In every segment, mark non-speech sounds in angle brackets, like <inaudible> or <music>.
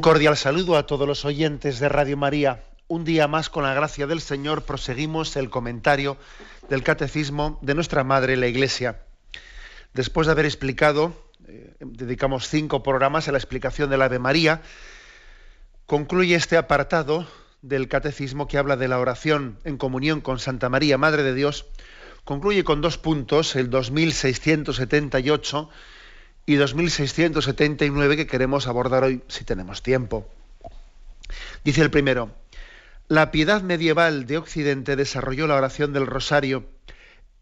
Un cordial saludo a todos los oyentes de Radio María. Un día más, con la gracia del Señor, proseguimos el comentario del Catecismo de nuestra Madre, la Iglesia. Después de haber explicado, eh, dedicamos cinco programas a la explicación del Ave María, concluye este apartado del Catecismo que habla de la oración en comunión con Santa María, Madre de Dios, concluye con dos puntos, el 2678 y 2679 que queremos abordar hoy si tenemos tiempo. Dice el primero, la piedad medieval de Occidente desarrolló la oración del rosario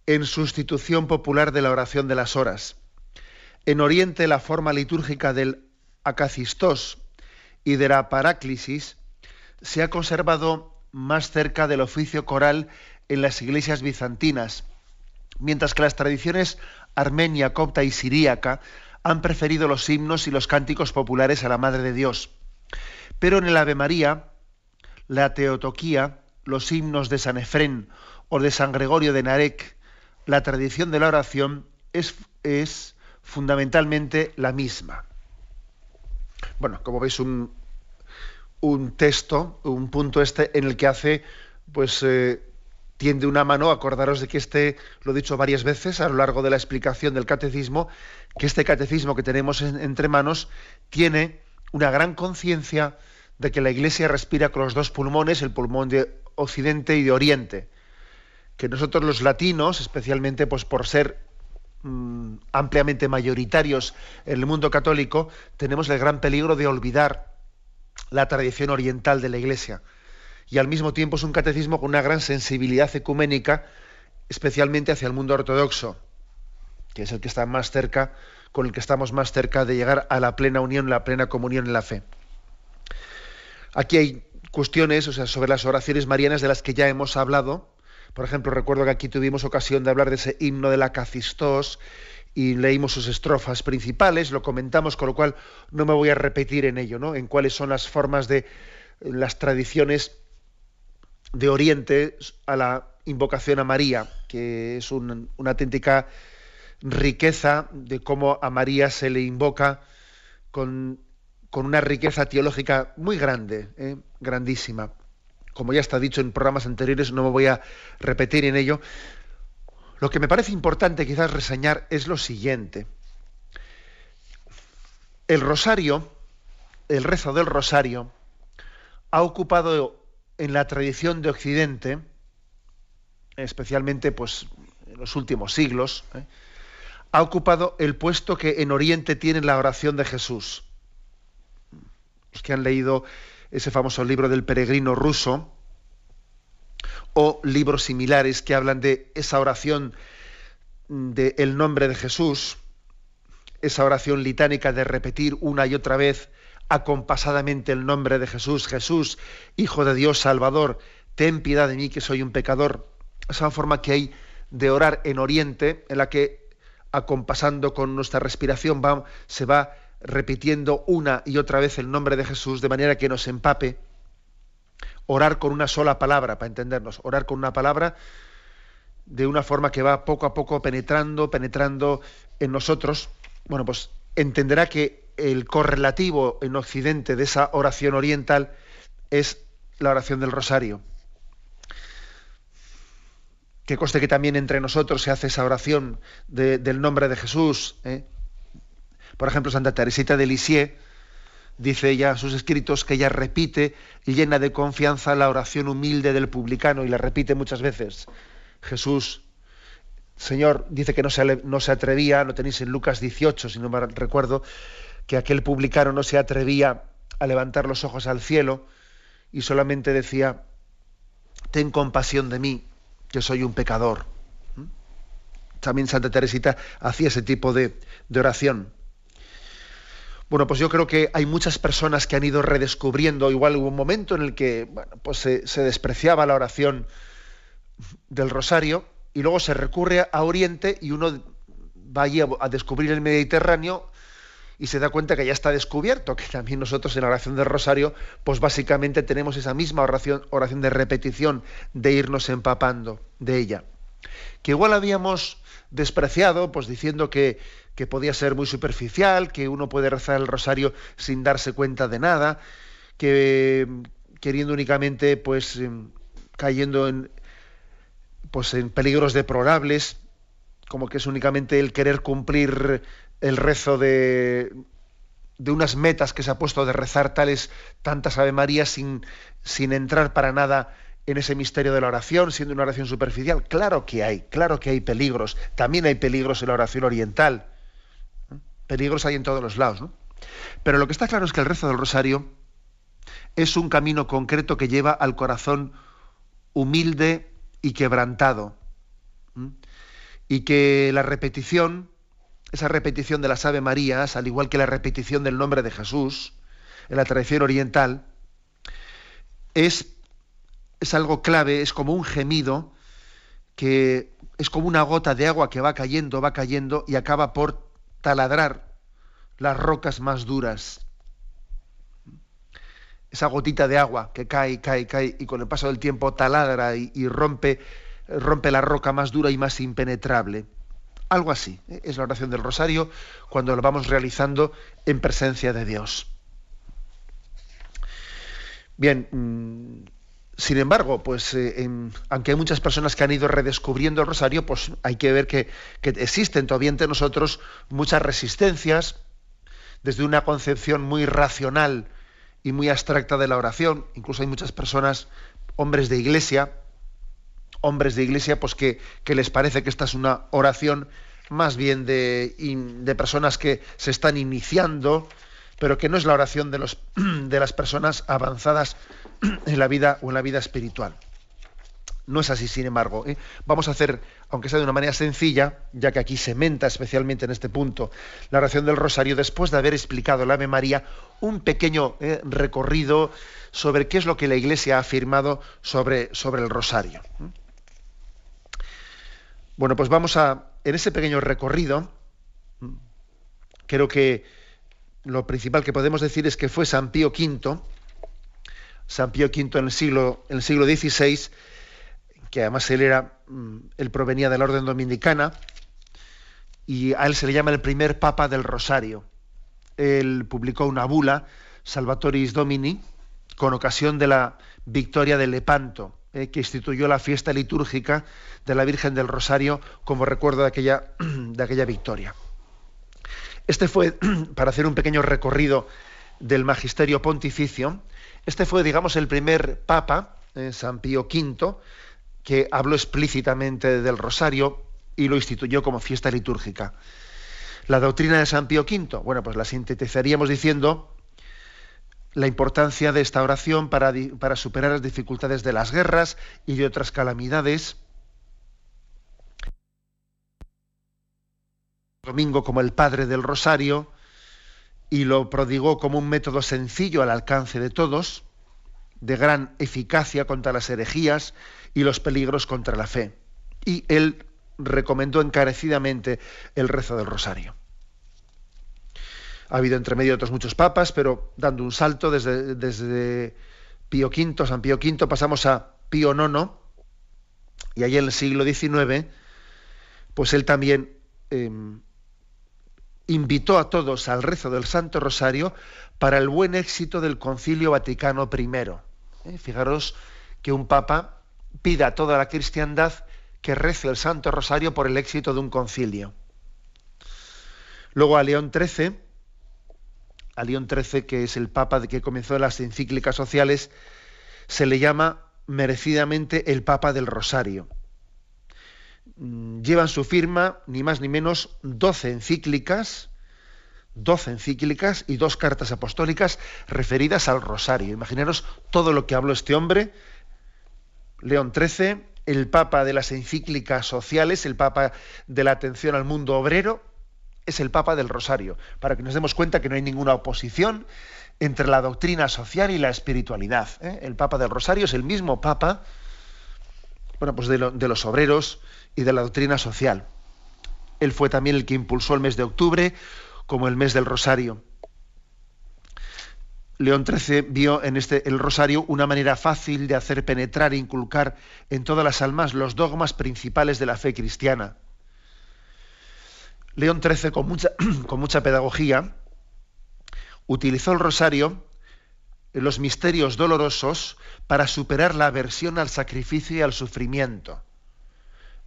en sustitución popular de la oración de las horas. En Oriente la forma litúrgica del acacistos y de la paráclisis se ha conservado más cerca del oficio coral en las iglesias bizantinas, mientras que las tradiciones armenia, copta y siríaca han preferido los himnos y los cánticos populares a la Madre de Dios. Pero en el Ave María, la Teotoquía, los himnos de San Efrén o de San Gregorio de Narek, la tradición de la oración es, es fundamentalmente la misma. Bueno, como veis, un, un texto, un punto este en el que hace pues eh, tiende una mano, acordaros de que este, lo he dicho varias veces a lo largo de la explicación del catecismo, que este catecismo que tenemos entre manos tiene una gran conciencia de que la Iglesia respira con los dos pulmones, el pulmón de Occidente y de Oriente. Que nosotros los latinos, especialmente pues por ser mm, ampliamente mayoritarios en el mundo católico, tenemos el gran peligro de olvidar la tradición oriental de la Iglesia y al mismo tiempo es un catecismo con una gran sensibilidad ecuménica, especialmente hacia el mundo ortodoxo, que es el que está más cerca, con el que estamos más cerca de llegar a la plena unión, la plena comunión en la fe. Aquí hay cuestiones, o sea, sobre las oraciones marianas de las que ya hemos hablado. Por ejemplo, recuerdo que aquí tuvimos ocasión de hablar de ese himno de la Cacistos y leímos sus estrofas principales, lo comentamos, con lo cual no me voy a repetir en ello, ¿no? En cuáles son las formas de las tradiciones de Oriente a la invocación a María, que es una auténtica riqueza de cómo a María se le invoca con, una riqueza teológica muy grande, ¿eh? grandísima. Como ya está dicho en programas anteriores, no me voy a repetir en ello. Lo que me parece importante quizás reseñar es lo siguiente. El rosario, el rezo del rosario, ha ocupado en la tradición de Occidente, especialmente pues, en los últimos siglos, ¿eh? ha ocupado el puesto que en Oriente tiene la oración de Jesús. Los que han leído ese famoso libro del peregrino ruso, o libros similares que hablan de esa oración del nombre de Jesús, esa oración litánica de repetir una y otra vez acompasadamente el nombre de Jesús, Jesús, Hijo de Dios, Salvador, ten piedad de mí que soy un pecador. Esa forma que hay de orar en Oriente, en la que acompasando con nuestra respiración va, se va repitiendo una y otra vez el nombre de Jesús de manera que nos empape. Orar con una sola palabra, para entendernos, orar con una palabra de una forma que va poco a poco penetrando, penetrando en nosotros. Bueno, pues entenderá que el correlativo en Occidente de esa oración oriental es la oración del rosario. Que coste que también entre nosotros se hace esa oración del nombre de Jesús. ¿eh? Por ejemplo, Santa Teresita de Lisieux dice ella sus escritos que ella repite llena de confianza la oración humilde del publicano y la repite muchas veces. Jesús, Señor, dice que no se, no se atrevía, lo tenéis en Lucas 18, si no me recuerdo, que aquel publicano no se atrevía a levantar los ojos al cielo y solamente decía, ten compasión de mí, que soy un pecador. ¿Mm? También Santa Teresita hacía ese tipo de, oración. Bueno, pues yo creo que hay muchas personas que han ido redescubriendo, igual hubo un momento en el que pues se, despreciaba la oración del rosario y luego se recurre a Oriente y uno va allí a, descubrir el Mediterráneo y se da cuenta que ya está descubierto, que también nosotros en la oración del rosario, pues básicamente tenemos esa misma oración, oración de repetición, de irnos empapando de ella. Que igual habíamos despreciado, pues diciendo que, que podía ser muy superficial, que uno puede rezar el rosario sin darse cuenta de nada, que queriendo únicamente, pues, em, cayendo en, pues, en peligros deplorables, como que es únicamente el querer cumplir el rezo de, de unas metas que se ha puesto de rezar tales tantas Ave María sin, sin entrar para nada en ese misterio de la oración, siendo una oración superficial. Claro que hay, claro que hay peligros. También hay peligros en la oración oriental. Peligros hay en todos los lados, ¿no? Pero lo que está claro es que el rezo del rosario es un camino concreto que lleva al corazón humilde y quebrantado. Y que la repetición, esa repetición de las Ave Marías, al igual que la repetición del nombre de Jesús, en la tradición oriental, es, es algo clave, es como un gemido que es como una gota de agua que va cayendo, va cayendo y acaba por taladrar las rocas más duras. Esa gotita de agua que cae, cae, cae y con el paso del tiempo taladra y, rompe, rompe la roca más dura y más impenetrable. Algo así ¿eh? es la oración del rosario cuando lo vamos realizando en presencia de Dios. Bien, mm, sin embargo, pues eh, aunque hay muchas personas que han ido redescubriendo el rosario, pues hay que ver que, existen todavía entre nosotros muchas resistencias desde una concepción muy racional y muy abstracta de la oración. Incluso hay muchas personas, hombres de iglesia, hombres de iglesia, pues que, les parece que esta es una oración más bien de, de personas que se están iniciando, pero que no es la oración de, los, <clears throat> de las personas avanzadas <clears throat> en la vida o en la vida espiritual. No es así, sin embargo. ¿eh? Vamos a hacer, aunque sea de una manera sencilla, ya que aquí se menta especialmente en este punto la oración del rosario, después de haber explicado la Ave María, un pequeño ¿eh? recorrido sobre qué es lo que la Iglesia ha afirmado sobre, sobre el rosario. ¿eh? Bueno, pues vamos a, en ese pequeño recorrido, creo que lo principal que podemos decir es que fue San Pío V, San Pío V en el siglo, en el siglo XVI, que además él era, mm, él provenía de la orden dominicana, y a él se le llama el primer papa del Rosario. Él publicó una bula, Salvatoris Domini, con ocasión de la victoria de Lepanto, eh, que instituyó la fiesta litúrgica de la Virgen del Rosario como recuerdo de aquella, <clears throat> de aquella victoria. Este fue, <clears throat> para hacer un pequeño recorrido del magisterio pontificio, este fue, digamos, el primer papa, eh, San Pío V, que habló explícitamente del rosario y lo instituyó como fiesta litúrgica. La doctrina de San Pío V, bueno, pues la sintetizaríamos diciendo la importancia de esta oración para, para superar las dificultades de las guerras y de otras calamidades. Domingo como el Padre del Rosario, y lo prodigó como un método sencillo al alcance de todos, de gran eficacia contra las herejías y los peligros contra la fe. Y él recomendó encarecidamente el rezo del rosario. Ha habido entre medio otros muchos papas, pero dando un salto desde, desde Pío V, San Pío V, pasamos a Pío IX, y ahí en el siglo XIX, pues él también em, invitó a todos al rezo del Santo Rosario para el buen éxito del Concilio Vaticano I. ¿Eh? Fijaros que un papa pida a toda la cristiandad que rece el Santo Rosario por el éxito de un concilio. Luego a León XIII, a León XIII, que es el papa que comenzó las encíclicas sociales, se le llama merecidamente el Papa del Rosario. Mm, llevan su firma ni más ni menos 12 encíclicas, 12 encíclicas y dos cartas apostólicas referidas al rosario. Imaginaros todo lo que habló este hombre, León XIII, el papa de las encíclicas sociales, el papa de la atención al mundo obrero, es el Papa del Rosario, para que nos demos cuenta que no hay ninguna oposición entre la doctrina social y la espiritualidad. ¿eh? El Papa del Rosario es el mismo Papa bueno, pues de, de los obreros y de la doctrina social. Él fue también el que impulsó el mes de octubre como el mes del Rosario. León XIII vio en este el rosario una manera fácil de hacer penetrar e inculcar en todas las almas los dogmas principales de la fe cristiana. León XIII, <clears throat> con mucha, pedagogía, utilizó el rosario, los misterios dolorosos, para superar la aversión al sacrificio y al sufrimiento.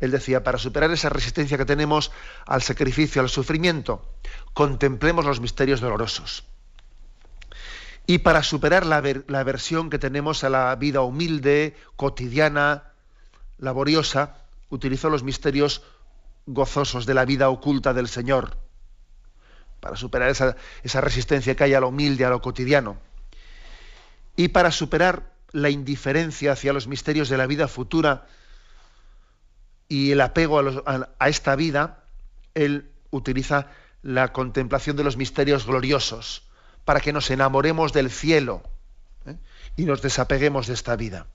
Él decía, para superar esa resistencia que tenemos al sacrificio, al sufrimiento, contemplemos los misterios dolorosos. Y para superar la, la aversión que tenemos a la vida humilde, cotidiana, laboriosa, utilizó los misterios gozosos de la vida oculta del Señor, para superar esa, esa resistencia que hay a lo humilde, a lo cotidiano, y para superar la indiferencia hacia los misterios de la vida futura y el apego a, a, esta vida, él utiliza la contemplación de los misterios gloriosos, para que nos enamoremos del cielo ¿eh? y nos desapeguemos de esta vida.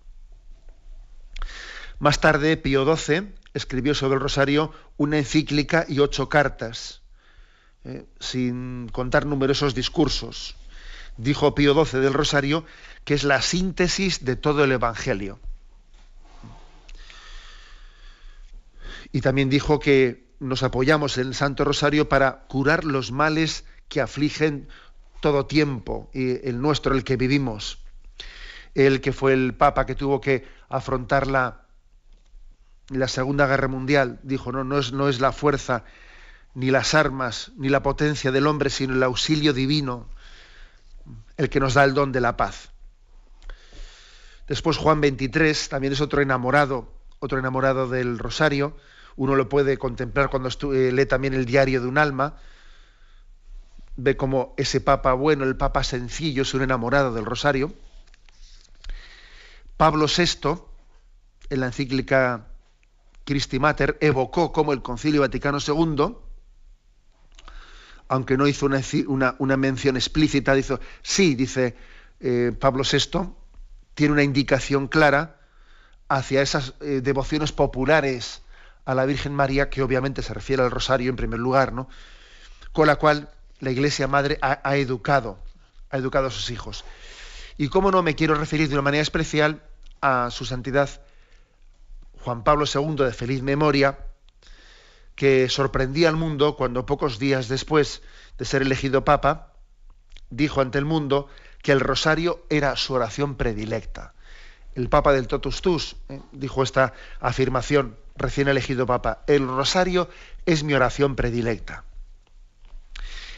Más tarde, Pío XII escribió sobre el rosario una encíclica y ocho cartas, eh, sin contar numerosos discursos. Dijo Pío XII del rosario que es la síntesis de todo el Evangelio. Y también dijo que nos apoyamos en el Santo Rosario para curar los males que afligen todo tiempo, y el nuestro, el que vivimos. El que fue el Papa que tuvo que afrontar la, la Segunda Guerra Mundial, dijo, no, no es, no es la fuerza, ni las armas, ni la potencia del hombre, sino el auxilio divino, el que nos da el don de la paz. Después Juan 23 también es otro enamorado, otro enamorado del rosario. Uno lo puede contemplar cuando eh, lee también el diario de un alma. Ve como ese papa bueno, el papa sencillo, es un enamorado del rosario. Pablo VI, en la encíclica Christi Mater evocó como el Concilio Vaticano II, aunque no hizo una, mención explícita, dice, sí, dice eh, Pablo VI, tiene una indicación clara hacia esas eh, devociones populares a la Virgen María, que obviamente se refiere al rosario en primer lugar, ¿no? con la cual la Iglesia Madre ha educado, ha educado a sus hijos. Y cómo no me quiero referir de una manera especial a su santidad Juan Pablo II de feliz memoria, que sorprendía al mundo cuando pocos días después de ser elegido papa, dijo ante el mundo que el rosario era su oración predilecta. El papa del Totus Tus eh, dijo esta afirmación, recién elegido papa, el rosario es mi oración predilecta.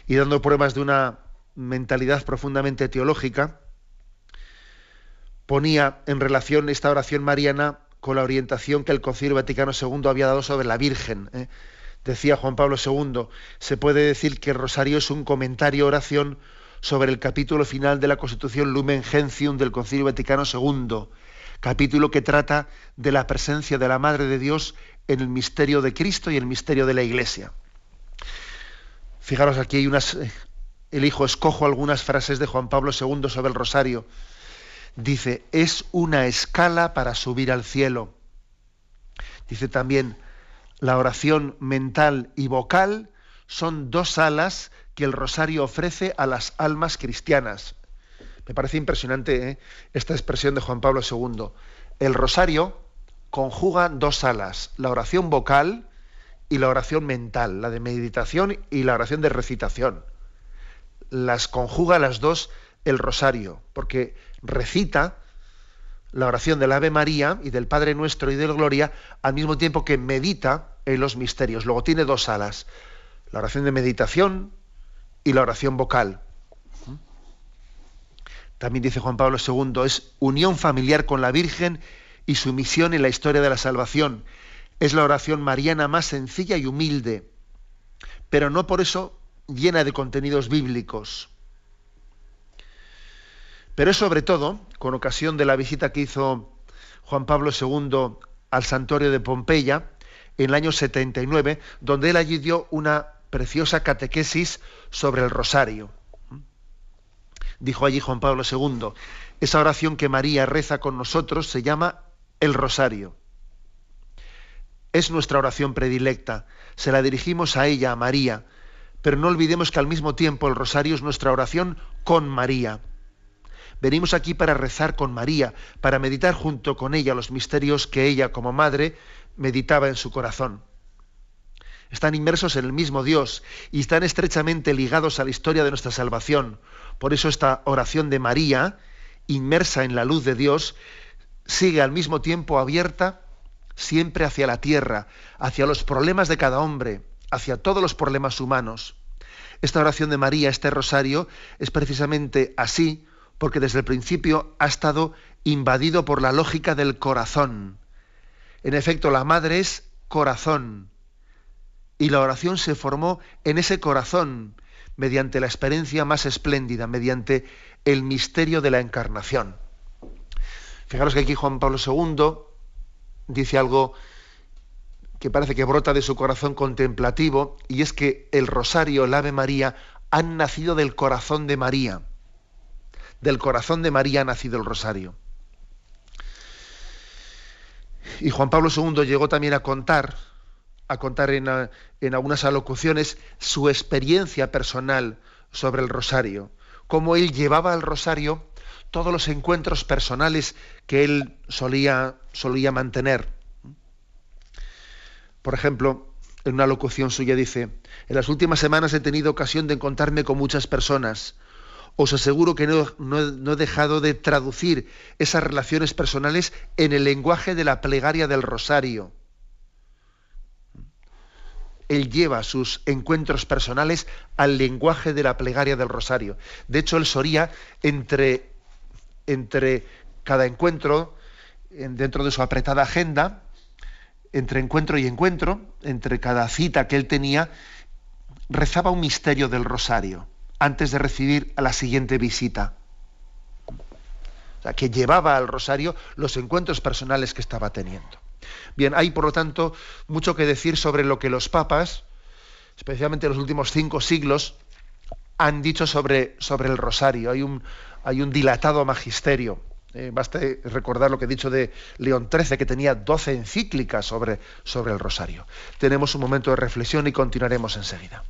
Y dando pruebas de una mentalidad profundamente teológica, ponía en relación esta oración mariana con la orientación que el Concilio Vaticano II había dado sobre la Virgen. ¿eh? Decía Juan Pablo II, se puede decir que el rosario es un comentario oración sobre el capítulo final de la Constitución Lumen Gentium del Concilio Vaticano II, capítulo que trata de la presencia de la Madre de Dios en el misterio de Cristo y el misterio de la Iglesia. Fijaros, aquí hay unas, eh, elijo, escojo algunas frases de Juan Pablo II sobre el rosario dice, es una escala para subir al cielo. Dice también, la oración mental y vocal son dos alas que el rosario ofrece a las almas cristianas. Me parece impresionante ¿eh? esta expresión de Juan Pablo II. El rosario conjuga dos alas, la oración vocal y la oración mental, la de meditación y la oración de recitación. Las conjuga las dos el rosario, porque recita la oración del Ave María y del Padre Nuestro y del Gloria al mismo tiempo que medita en los misterios. Luego tiene dos alas, la oración de meditación y la oración vocal. También dice Juan Pablo II, es unión familiar con la Virgen y su misión en la historia de la salvación. Es la oración mariana más sencilla y humilde, pero no por eso llena de contenidos bíblicos. Pero es sobre todo, con ocasión de la visita que hizo Juan Pablo II al santuario de Pompeya, en el año 79, donde él allí dio una preciosa catequesis sobre el rosario. Dijo allí Juan Pablo II, esa oración que María reza con nosotros se llama el rosario. Es nuestra oración predilecta, se la dirigimos a ella, a María, pero no olvidemos que al mismo tiempo el rosario es nuestra oración con María. Venimos aquí para rezar con María, para meditar junto con ella los misterios que ella como madre meditaba en su corazón. Están inmersos en el mismo Dios y están estrechamente ligados a la historia de nuestra salvación. Por eso esta oración de María, inmersa en la luz de Dios, sigue al mismo tiempo abierta siempre hacia la tierra, hacia los problemas de cada hombre, hacia todos los problemas humanos. Esta oración de María, este rosario, es precisamente así porque desde el principio ha estado invadido por la lógica del corazón. En efecto, la madre es corazón. Y la oración se formó en ese corazón, mediante la experiencia más espléndida, mediante el misterio de la encarnación. Fijaros que aquí Juan Pablo II dice algo que parece que brota de su corazón contemplativo, y es que el rosario, el Ave María, han nacido del corazón de María. Del corazón de María ha nacido el rosario. Y Juan Pablo II llegó también a contar, a contar en, algunas alocuciones su experiencia personal sobre el rosario, cómo él llevaba al rosario todos los encuentros personales que él solía, solía mantener. Por ejemplo, en una locución suya dice, en las últimas semanas he tenido ocasión de encontrarme con muchas personas. Os aseguro que no, he dejado de traducir esas relaciones personales en el lenguaje de la plegaria del rosario. Él lleva sus encuentros personales al lenguaje de la plegaria del rosario. De hecho, él solía entre entre cada encuentro, dentro de su apretada agenda, entre encuentro y encuentro, entre cada cita que él tenía, rezaba un misterio del rosario antes de recibir a la siguiente visita. O sea, que llevaba al rosario los encuentros personales que estaba teniendo. Bien, hay por lo tanto mucho que decir sobre lo que los papas, especialmente en los últimos cinco siglos, han dicho sobre, sobre el rosario. Hay un, hay un dilatado magisterio. Eh, basta recordar lo que he dicho de León XIII, que tenía 12 encíclicas sobre, sobre el rosario. Tenemos un momento de reflexión y continuaremos enseguida.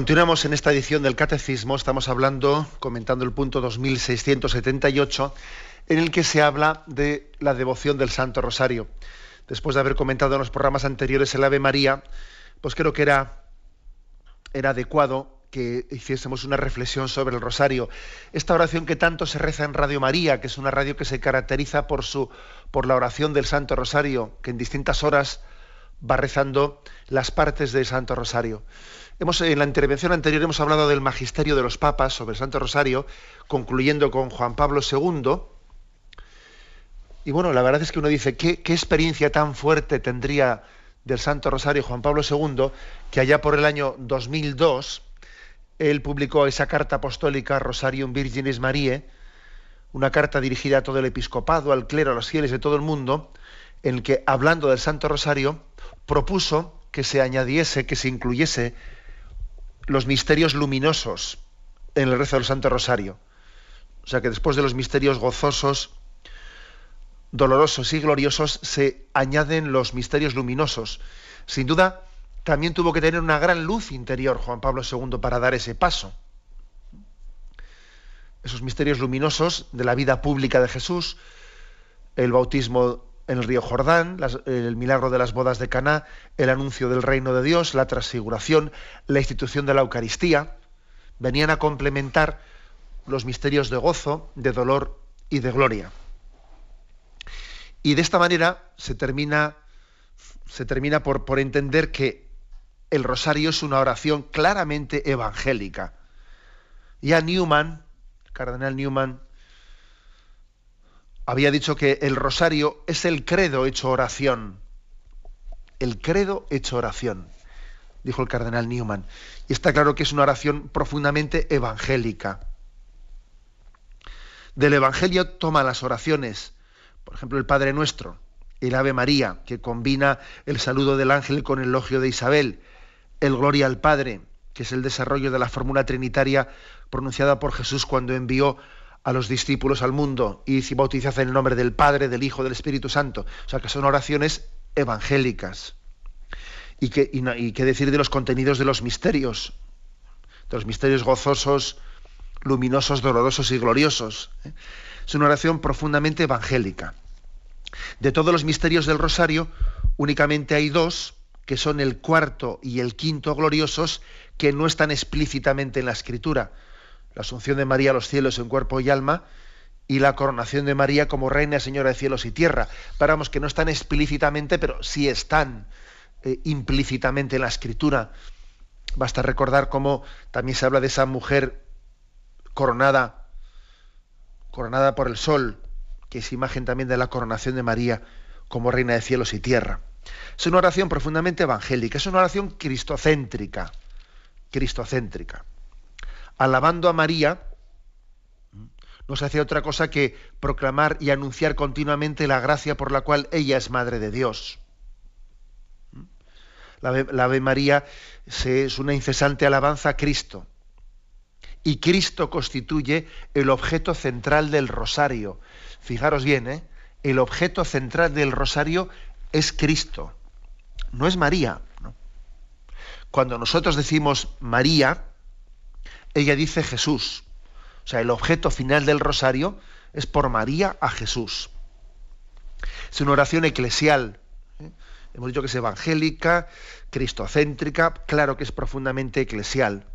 Continuamos en esta edición del Catecismo, estamos hablando, comentando el punto 2678, en el que se habla de la devoción del Santo Rosario. Después de haber comentado en los programas anteriores el Ave María, pues creo que era, adecuado que hiciésemos una reflexión sobre el rosario. Esta oración que tanto se reza en Radio María, que es una radio que se caracteriza por, su, por la oración del Santo Rosario, que en distintas horas va rezando las partes del Santo Rosario en la intervención anterior hemos hablado del magisterio de los papas sobre el Santo Rosario, concluyendo con Juan Pablo II. Y bueno, la verdad es que uno dice, ¿qué, qué experiencia tan fuerte tendría del Santo Rosario Juan Pablo II, que allá por el año 2002, él publicó esa carta apostólica Rosarium Virginis Mariae, una carta dirigida a todo el episcopado, al clero, a los fieles de todo el mundo, en el que, hablando del Santo Rosario, propuso que se añadiese, que se incluyese los misterios luminosos en el rezo del Santo Rosario. O sea que después de los misterios gozosos, dolorosos y gloriosos, se añaden los misterios luminosos. Sin duda, también tuvo que tener una gran luz interior Juan Pablo II para dar ese paso. esos misterios luminosos de la vida pública de Jesús, el bautismo el río Jordán, el milagro de las bodas de Caná, el anuncio del reino de Dios, la transfiguración, la institución de la Eucaristía, venían a complementar los misterios de gozo, de dolor y de gloria. Y de esta manera se termina, se termina por, por entender que el rosario es una oración claramente evangélica. Ya Newman, el cardenal Newman, había dicho que el rosario es el credo hecho oración. El credo hecho oración, dijo el cardenal Newman. Y está claro que es una oración profundamente evangélica. Del Evangelio toma las oraciones, por ejemplo, el Padre Nuestro, el Ave María, que combina el saludo del ángel con el elogio de Isabel, el Gloria al Padre, que es el desarrollo de la fórmula trinitaria pronunciada por Jesús cuando envió a los discípulos al mundo y si bautizad en el nombre del Padre, del Hijo, del Espíritu Santo. O sea, que son oraciones evangélicas. Y qué decir de los contenidos de los misterios, de los misterios gozosos, luminosos, dolorosos y gloriosos. ¿eh? Es una oración profundamente evangélica. De todos los misterios del rosario, únicamente hay dos, que son el cuarto y el quinto gloriosos, que no están explícitamente en la escritura la asunción de María a los cielos en cuerpo y alma, y la coronación de María como reina señora de cielos y tierra. Paramos que no están explícitamente, pero sí están eh, implícitamente en la escritura. Basta recordar cómo también se habla de esa mujer coronada, coronada por el sol, que es imagen también de la coronación de María como reina de cielos y tierra. Es una oración profundamente evangélica, es una oración cristocéntrica, cristocéntrica alabando a María, no se hace otra cosa que proclamar y anunciar continuamente la gracia por la cual ella es Madre de Dios. La Ave, María es una incesante alabanza a Cristo. Y Cristo constituye el objeto central del rosario. Fijaros bien, ¿eh? el objeto central del rosario es Cristo, no es María. Cuando nosotros decimos María, ella dice Jesús. O sea, el objeto final del rosario es por María a Jesús. Es una oración eclesial. ¿eh? Hemos dicho que es evangélica, cristocéntrica, claro que es profundamente eclesial.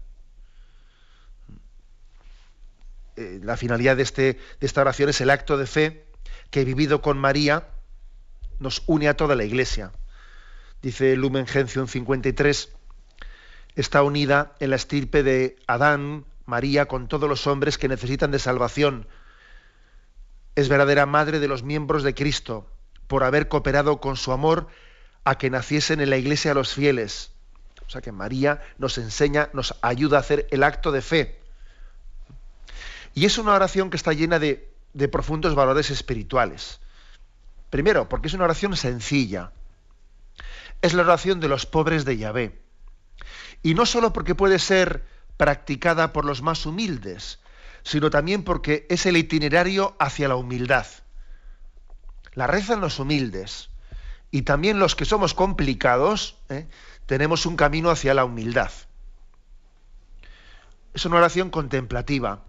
Eh, la finalidad de, este, de esta oración es el acto de fe que vivido con María nos une a toda la iglesia. Dice Lumen Gentium 53, está unida en la estirpe de Adán, María, con todos los hombres que necesitan de salvación. Es verdadera madre de los miembros de Cristo, por haber cooperado con su amor a que naciesen en la iglesia los fieles. O sea que María nos enseña, nos ayuda a hacer el acto de fe. Y es una oración que está llena de, de profundos valores espirituales. Primero, porque es una oración sencilla. Es la oración de los pobres de Yahvé. Y no solo porque puede ser practicada por los más humildes, sino también porque es el itinerario hacia la humildad. La rezan los humildes y también los que somos complicados ¿eh? tenemos un camino hacia la humildad. Es una oración contemplativa,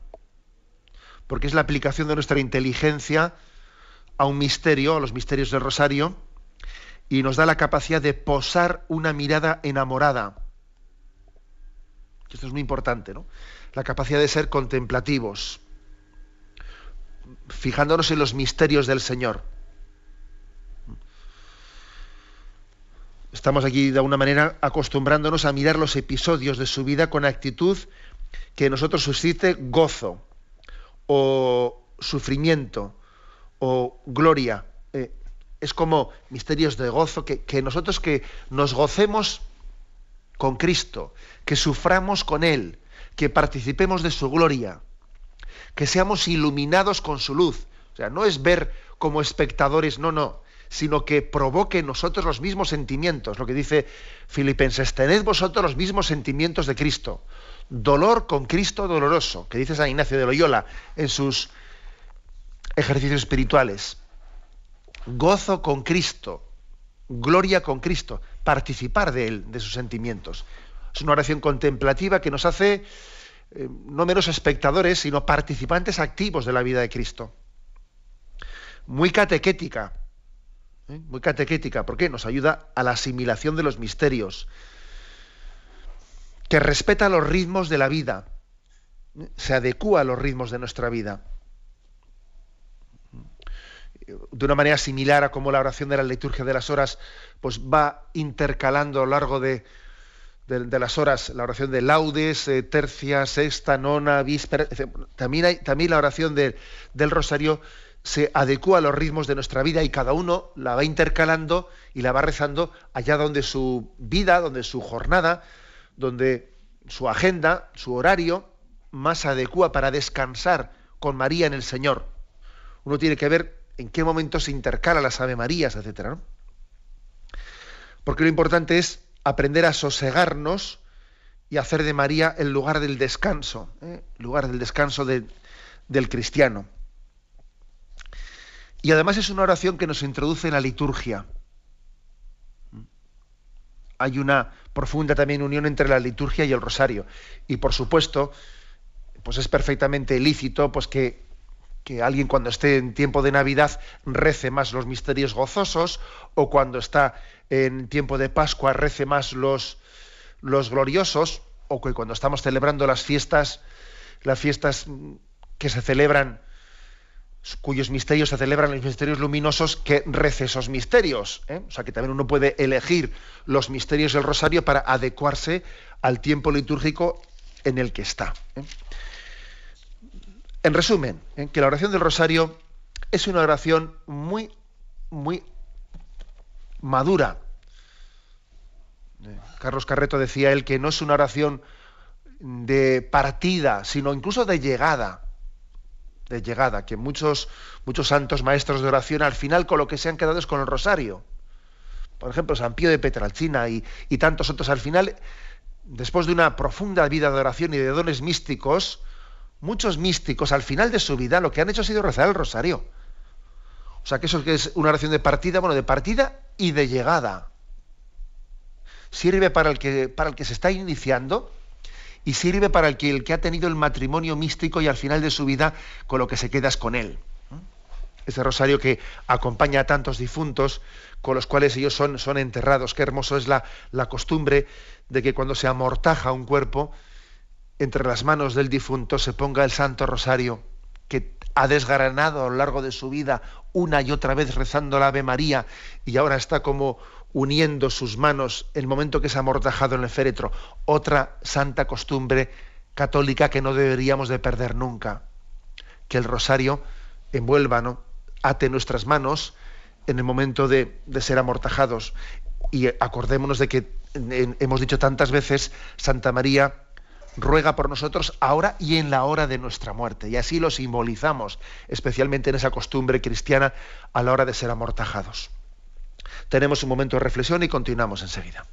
porque es la aplicación de nuestra inteligencia a un misterio, a los misterios del rosario, y nos da la capacidad de posar una mirada enamorada esto es muy importante, ¿no? La capacidad de ser contemplativos, fijándonos en los misterios del Señor. Estamos aquí de alguna manera acostumbrándonos a mirar los episodios de su vida con actitud que nosotros suscite gozo o sufrimiento o gloria. Eh, es como misterios de gozo, que, que nosotros que nos gocemos con Cristo, que suframos con Él, que participemos de su gloria, que seamos iluminados con su luz. O sea, no es ver como espectadores, no, no, sino que provoque en nosotros los mismos sentimientos. Lo que dice Filipenses, tened vosotros los mismos sentimientos de Cristo. Dolor con Cristo doloroso, que dice San Ignacio de Loyola en sus ejercicios espirituales. Gozo con Cristo, gloria con Cristo, participar de Él, de sus sentimientos. Es una oración contemplativa que nos hace eh, no menos espectadores, sino participantes activos de la vida de Cristo. Muy catequética, ¿eh? muy catequética, porque nos ayuda a la asimilación de los misterios, que respeta los ritmos de la vida, ¿eh? se adecúa a los ritmos de nuestra vida. De una manera similar a como la oración de la liturgia de las horas pues va intercalando a lo largo de, de, las horas, la oración de laudes, eh, tercia, sexta, nona, víspera, también, también la oración del rosario se adecua a los ritmos de nuestra vida y cada uno la va intercalando y la va rezando allá donde su vida, donde su jornada, donde su agenda, su horario más adecua para descansar con María en el Señor. Uno tiene que ver en qué momento se intercala las Ave Marías, etcétera. Porque lo importante es aprender a sosegarnos y hacer de María el lugar del descanso, ¿eh? lugar del descanso del cristiano. Y además es una oración que nos introduce en la liturgia. Hay una profunda también unión entre la liturgia y el rosario. Y por supuesto, pues es perfectamente lícito pues que, que alguien cuando esté en tiempo de Navidad rece más los misterios gozosos o cuando está en tiempo de Pascua rece más los, los gloriosos, o que cuando estamos celebrando las fiestas, las fiestas que se celebran, cuyos misterios se celebran los misterios luminosos, que rece esos misterios. ¿eh? O sea que también uno puede elegir los misterios del rosario para adecuarse al tiempo litúrgico en el que está. ¿eh? En resumen, ¿eh? que la oración del rosario es una oración muy, muy madura. Carlos Carreto decía él que no es una oración de partida, sino incluso de llegada. De llegada, que muchos, muchos santos maestros de oración al final con lo que se han quedado es con el rosario. Por ejemplo, San Pío de Petralcina y tantos otros al final, después de una profunda vida de oración y de dones místicos, muchos místicos al final de su vida lo que han hecho ha sido rezar el rosario. O sea, que eso es una oración de partida, bueno, de partida y de llegada. Sirve para el que, para el que se está iniciando y sirve para el que, el que ha tenido el matrimonio místico y al final de su vida con lo que se queda es con él. Ese rosario que acompaña a tantos difuntos con los cuales ellos son, son enterrados. Qué hermoso es la, la costumbre de que cuando se amortaja un cuerpo, entre las manos del difunto se ponga el Santo Rosario que ha desgranado a lo largo de su vida una y otra vez rezando la Ave María y ahora está como uniendo sus manos el momento que se ha amortajado en el féretro. Otra santa costumbre católica que no deberíamos de perder nunca. Que el rosario envuelva, ¿no? ate nuestras manos en el momento de, de ser amortajados. Y acordémonos de que hemos dicho tantas veces, Santa María, ruega por nosotros ahora y en la hora de nuestra muerte. Y así lo simbolizamos, especialmente en esa costumbre cristiana a la hora de ser amortajados. Tenemos un momento de reflexión y continuamos enseguida.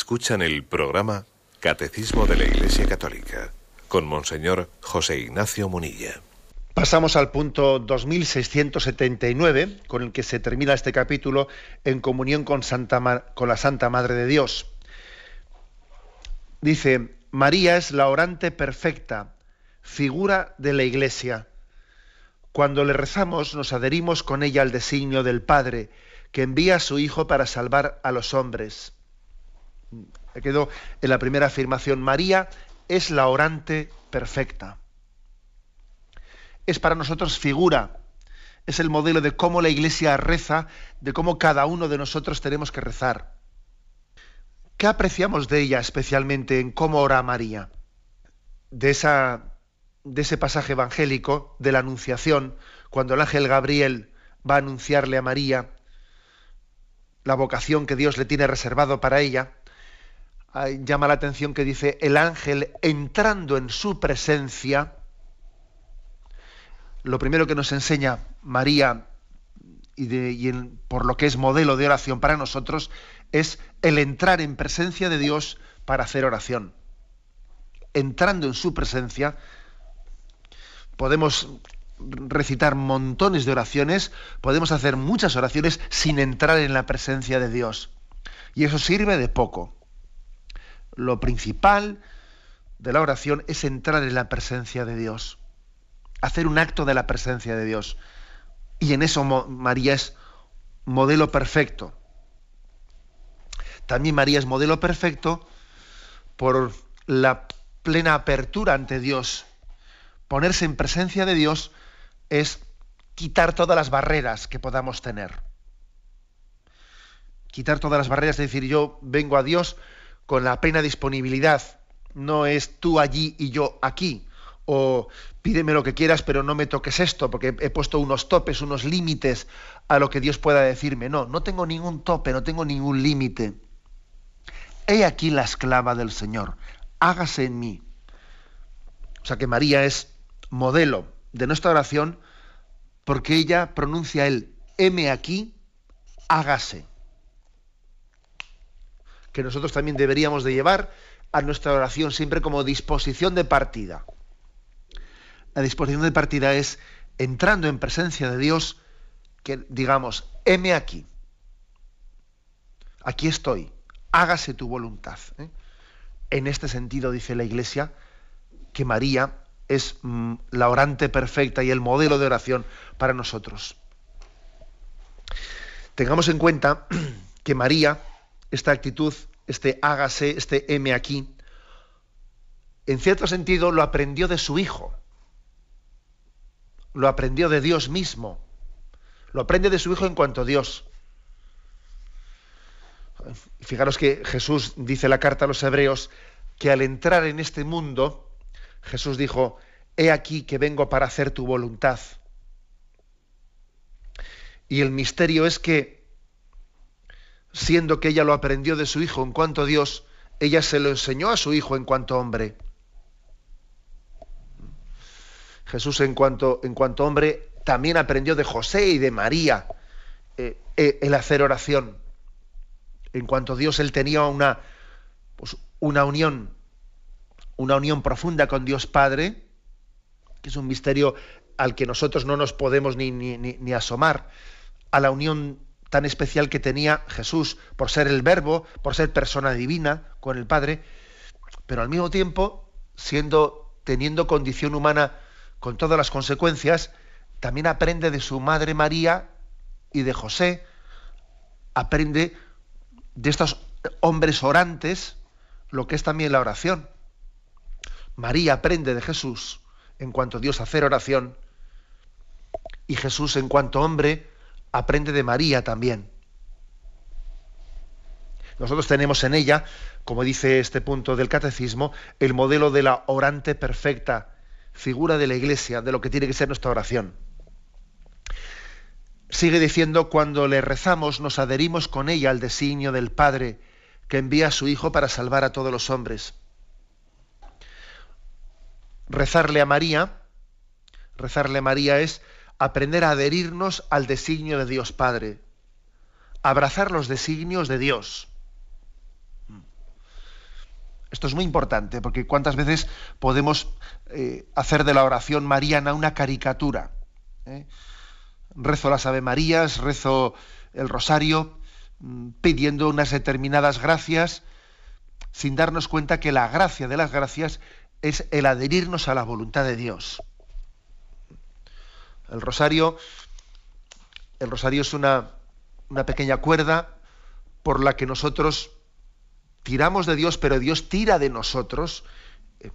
Escuchan el programa Catecismo de la Iglesia Católica con Monseñor José Ignacio Munilla. Pasamos al punto 2679, con el que se termina este capítulo en comunión con, Santa con la Santa Madre de Dios. Dice, María es la orante perfecta, figura de la Iglesia. Cuando le rezamos nos adherimos con ella al designio del Padre, que envía a su Hijo para salvar a los hombres. Me quedo en la primera afirmación, María es la orante perfecta es para nosotros figura, es el modelo de cómo la Iglesia reza, de cómo cada uno de nosotros tenemos que rezar. ¿Qué apreciamos de ella especialmente en cómo ora María? De, esa, de ese pasaje evangélico de la Anunciación, cuando el ángel Gabriel va a anunciarle a María la vocación que Dios le tiene reservado para ella, llama la atención que dice, el ángel entrando en su presencia, lo primero que nos enseña María y, por lo que es modelo de oración para nosotros es el entrar en presencia de Dios para hacer oración. Entrando en su presencia podemos recitar montones de oraciones, podemos hacer muchas oraciones sin entrar en la presencia de Dios. Y eso sirve de poco. Lo principal de la oración es entrar en la presencia de Dios hacer un acto de la presencia de Dios. Y en eso María es modelo perfecto. También María es modelo perfecto por la plena apertura ante Dios. Ponerse en presencia de Dios es quitar todas las barreras que podamos tener. Quitar todas las barreras, es decir, yo vengo a Dios con la plena disponibilidad. No es tú allí y yo aquí o pídeme lo que quieras, pero no me toques esto, porque he puesto unos topes, unos límites a lo que Dios pueda decirme. No, no tengo ningún tope, no tengo ningún límite. He aquí la esclava del Señor, hágase en mí. O sea que María es modelo de nuestra oración porque ella pronuncia el heme aquí, hágase. Que nosotros también deberíamos de llevar a nuestra oración siempre como disposición de partida la disposición de partida es entrando en presencia de Dios, que digamos, heme aquí, aquí estoy, hágase tu voluntad. ¿eh? En este sentido dice la Iglesia que María es mm, la orante perfecta y el modelo de oración para nosotros. Tengamos en cuenta <clears throat> que María, esta actitud, este hágase, este heme aquí, en cierto sentido lo aprendió de su hijo lo aprendió de Dios mismo. Lo aprende de su Hijo en cuanto a Dios. Fijaros que Jesús dice la carta a los hebreos que al entrar en este mundo, Jesús dijo, he aquí que vengo para hacer tu voluntad. Y el misterio es que, siendo que ella lo aprendió de su Hijo en cuanto a Dios, ella se lo enseñó a su Hijo en cuanto hombre. Jesús en cuanto, en cuanto hombre también aprendió de José y de María eh, eh, el hacer oración. En cuanto a Dios, él tenía una, pues, una unión, una unión profunda con Dios Padre, que es un misterio al que nosotros no nos podemos ni, ni, ni asomar, a la unión tan especial que tenía Jesús por ser el verbo, por ser persona divina con el Padre, pero al mismo tiempo, siendo, teniendo condición humana con todas las consecuencias, también aprende de su madre María y de José, aprende de estos hombres orantes lo que es también la oración. María aprende de Jesús en cuanto a Dios hacer oración y Jesús en cuanto hombre aprende de María también. Nosotros tenemos en ella, como dice este punto del catecismo, el modelo de la orante perfecta, figura de la iglesia, de lo que tiene que ser nuestra oración. Sigue diciendo, cuando le rezamos nos adherimos con ella al designio del Padre que envía a su Hijo para salvar a todos los hombres. Rezarle a María, rezarle a María es aprender a adherirnos al designio de Dios Padre, abrazar los designios de Dios. Esto es muy importante, porque cuántas veces podemos eh, hacer de la oración mariana una caricatura. ¿eh? Rezo las Ave Marías, rezo el rosario, mm, pidiendo unas determinadas gracias, sin darnos cuenta que la gracia de las gracias es el adherirnos a la voluntad de Dios. El rosario, el rosario es una, una pequeña cuerda por la que nosotros tiramos de Dios, pero Dios tira de nosotros eh,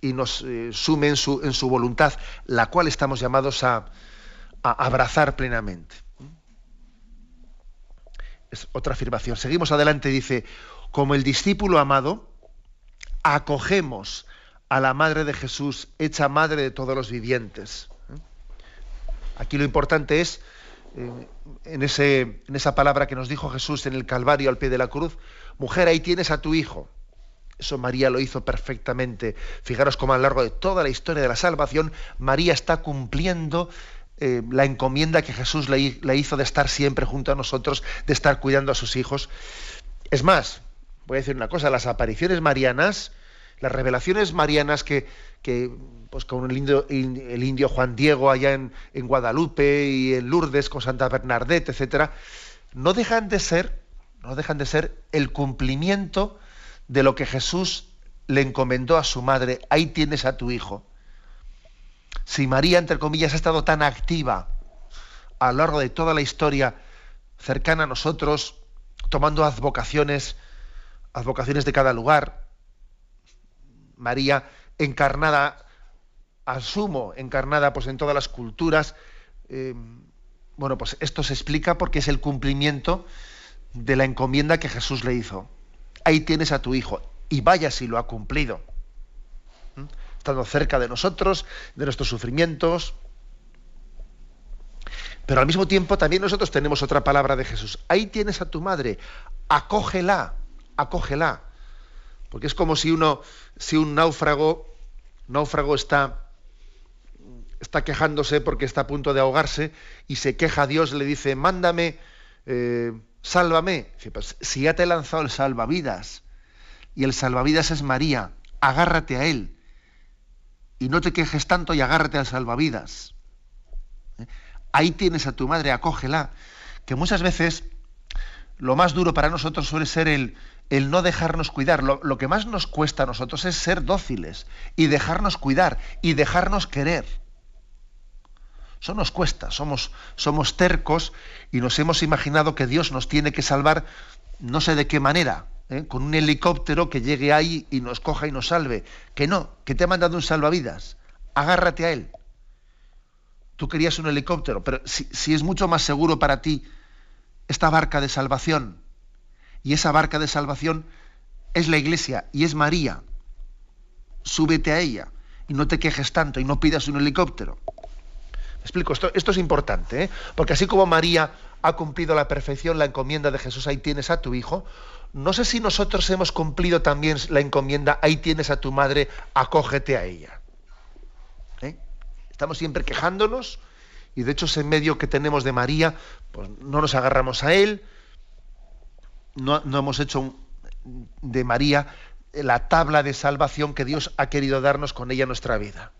y nos eh, sume en su, en su, voluntad, la cual estamos llamados a, a abrazar plenamente. Es otra afirmación. Seguimos adelante, dice, como el discípulo amado, acogemos a la Madre de Jesús, hecha Madre de todos los vivientes. Aquí lo importante es, eh, en, esa palabra que nos dijo Jesús en el Calvario al pie de la cruz, mujer, ahí tienes a tu hijo. Eso María lo hizo perfectamente. Fijaros cómo a lo largo de toda la historia de la salvación, María está cumpliendo eh, la encomienda que Jesús le, hizo de estar siempre junto a nosotros, de estar cuidando a sus hijos. Es más, voy a decir una cosa, las apariciones marianas, las revelaciones marianas que pues con el indio, el indio, Juan Diego allá en, en, Guadalupe y en Lourdes con Santa Bernadette, etcétera, no dejan de ser, no dejan de ser el cumplimiento de lo que Jesús le encomendó a su madre. Ahí tienes a tu hijo. Si María, entre comillas, ha estado tan activa a lo largo de toda la historia cercana a nosotros, tomando advocaciones, advocaciones de cada lugar, María encarnada asumo, encarnada pues en todas las culturas, eh, bueno, pues esto se explica porque es el cumplimiento de la encomienda que Jesús le hizo. Ahí tienes a tu hijo, y vaya si lo ha cumplido. Estando cerca de nosotros, de nuestros sufrimientos. Pero al mismo tiempo también nosotros tenemos otra palabra de Jesús. Ahí tienes a tu madre, acógela, acógela. Porque es como si uno, si un náufrago, náufrago está, está quejándose porque está a punto de ahogarse y se queja a Dios, le dice, mándame, eh, sálvame. Pues, si ya te he lanzado el salvavidas y el salvavidas es María, agárrate a él y no te quejes tanto y agárrate al salvavidas. ¿Eh? Ahí tienes a tu madre, acógela. Que muchas veces lo más duro para nosotros suele ser el, el no dejarnos cuidar. Lo, lo, que más nos cuesta a nosotros es ser dóciles y dejarnos cuidar y dejarnos querer. Eso nos cuesta, somos, somos tercos y nos hemos imaginado que Dios nos tiene que salvar no sé de qué manera, ¿eh? con un helicóptero que llegue ahí y nos coja y nos salve. Que no, que te ha mandado un salvavidas. Agárrate a él. Tú querías un helicóptero, pero si, si es mucho más seguro para ti esta barca de salvación, y esa barca de salvación es la iglesia y es María, súbete a ella y no te quejes tanto y no pidas un helicóptero explico, esto, es importante, ¿eh? porque así como María ha cumplido la perfección la encomienda de Jesús, ahí tienes a tu hijo, no sé si nosotros hemos cumplido también la encomienda, ahí tienes a tu madre, acógete a ella. ¿Eh? Estamos siempre quejándonos y de hecho ese medio que tenemos de María, pues no nos agarramos a él, no, no hemos hecho de María la tabla de salvación que Dios ha querido darnos con ella en nuestra vida.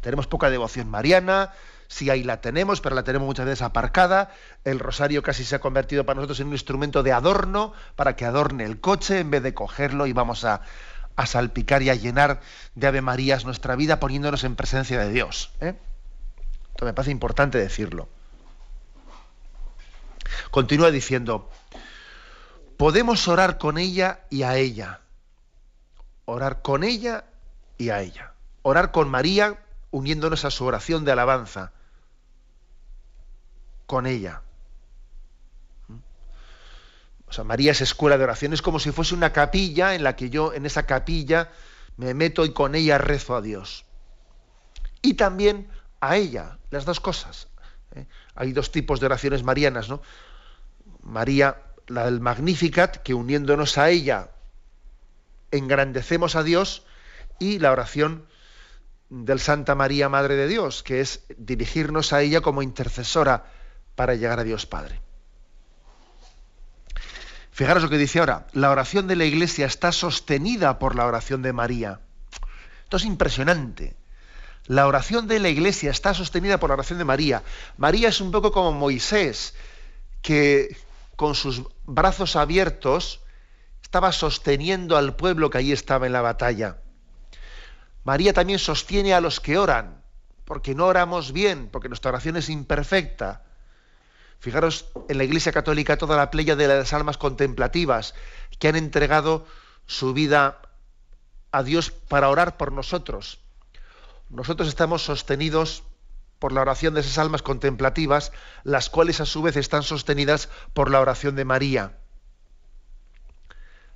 Tenemos poca devoción mariana, sí ahí la tenemos, pero la tenemos muchas veces aparcada. El rosario casi se ha convertido para nosotros en un instrumento de adorno, para que adorne el coche en vez de cogerlo y vamos a, a salpicar y a llenar de Ave Marías nuestra vida poniéndonos en presencia de Dios. ¿eh? Esto me parece importante decirlo. Continúa diciendo, podemos orar con ella y a ella. Orar con ella y a ella. Orar con María uniéndonos a su oración de alabanza con ella. O sea, María es escuela de oración, es como si fuese una capilla en la que yo, en esa capilla, me meto y con ella rezo a Dios. Y también a ella, las dos cosas. ¿eh? Hay dos tipos de oraciones marianas, ¿no? María, la del Magnificat, que uniéndonos a ella engrandecemos a Dios, y la oración del Santa María, Madre de Dios, que es dirigirnos a ella como intercesora para llegar a Dios Padre. Fijaros lo que dice ahora, la oración de la Iglesia está sostenida por la oración de María. Esto es impresionante. La oración de la Iglesia está sostenida por la oración de María. María es un poco como Moisés, que con sus brazos abiertos estaba sosteniendo al pueblo que allí estaba en la batalla. María también sostiene a los que oran, porque no oramos bien, porque nuestra oración es imperfecta. Fijaros en la Iglesia Católica toda la playa de las almas contemplativas que han entregado su vida a Dios para orar por nosotros. Nosotros estamos sostenidos por la oración de esas almas contemplativas, las cuales a su vez están sostenidas por la oración de María.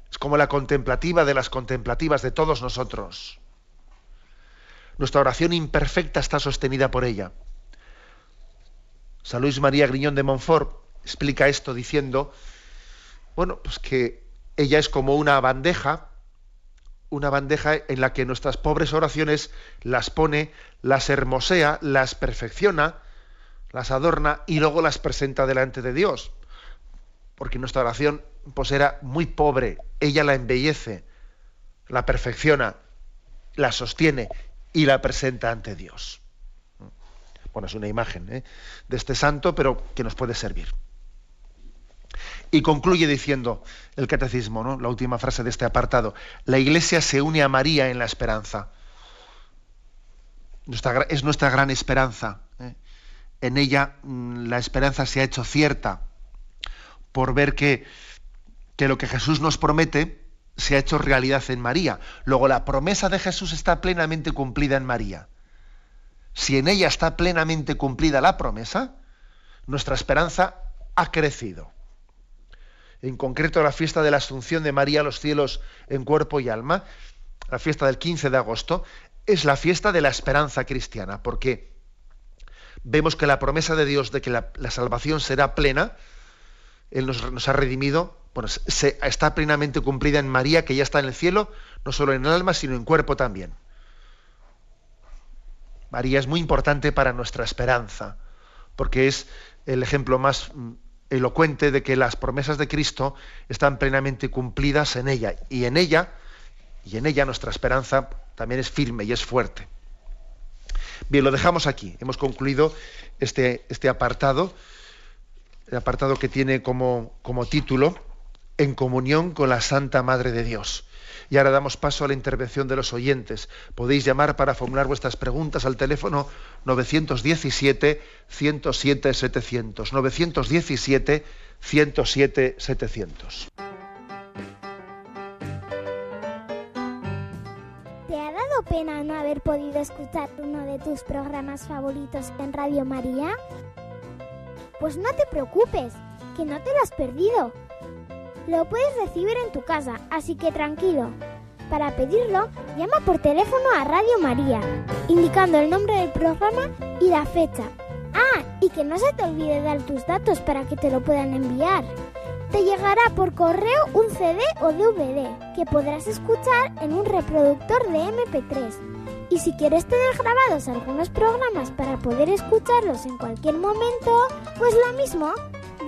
Es como la contemplativa de las contemplativas de todos nosotros. Nuestra oración imperfecta está sostenida por ella. San Luis María Griñón de Montfort explica esto diciendo, bueno, pues que ella es como una bandeja, una bandeja en la que nuestras pobres oraciones las pone, las hermosea, las perfecciona, las adorna y luego las presenta delante de Dios. Porque nuestra oración pues era muy pobre, ella la embellece, la perfecciona, la sostiene y la presenta ante Dios. Bueno, es una imagen ¿eh? de este santo, pero que nos puede servir. Y concluye diciendo el catecismo, ¿no? la última frase de este apartado, la Iglesia se une a María en la esperanza. es nuestra gran esperanza. ¿eh? En ella mm, la esperanza se ha hecho cierta por ver que, que lo que Jesús nos promete se ha hecho realidad en María. Luego la promesa de Jesús está plenamente cumplida en María si en ella está plenamente cumplida la promesa, nuestra esperanza ha crecido. En concreto, la fiesta de la Asunción de María a los cielos en cuerpo y alma, la fiesta del 15 de agosto, es la fiesta de la esperanza cristiana, porque vemos que la promesa de Dios de que la, salvación será plena, Él nos, ha redimido, bueno, se, está plenamente cumplida en María, que ya está en el cielo, no solo en el alma, sino en cuerpo también. María es muy importante para nuestra esperanza, porque es el ejemplo más mm, elocuente de que las promesas de Cristo están plenamente cumplidas en ella y en ella y en ella nuestra esperanza también es firme y es fuerte. Bien, lo dejamos aquí. Hemos concluido este, este apartado, el apartado que tiene como, como título En comunión con la Santa Madre de Dios. Y ahora damos paso a la intervención de los oyentes. Podéis llamar para formular vuestras preguntas al teléfono 917-107-700. 917-107-700. ¿Te ha dado pena no haber podido escuchar uno de tus programas favoritos en Radio María? Pues no te preocupes, que no te lo has perdido lo puedes recibir en tu casa, así que tranquilo. Para pedirlo, llama por teléfono a Radio María, indicando el nombre del programa y la fecha. Ah, y que no se te olvide dar tus datos para que te lo puedan enviar. Te llegará por correo un CD o DVD que podrás escuchar en un reproductor de MP3. Y si quieres tener grabados algunos programas para poder escucharlos en cualquier momento, pues lo mismo,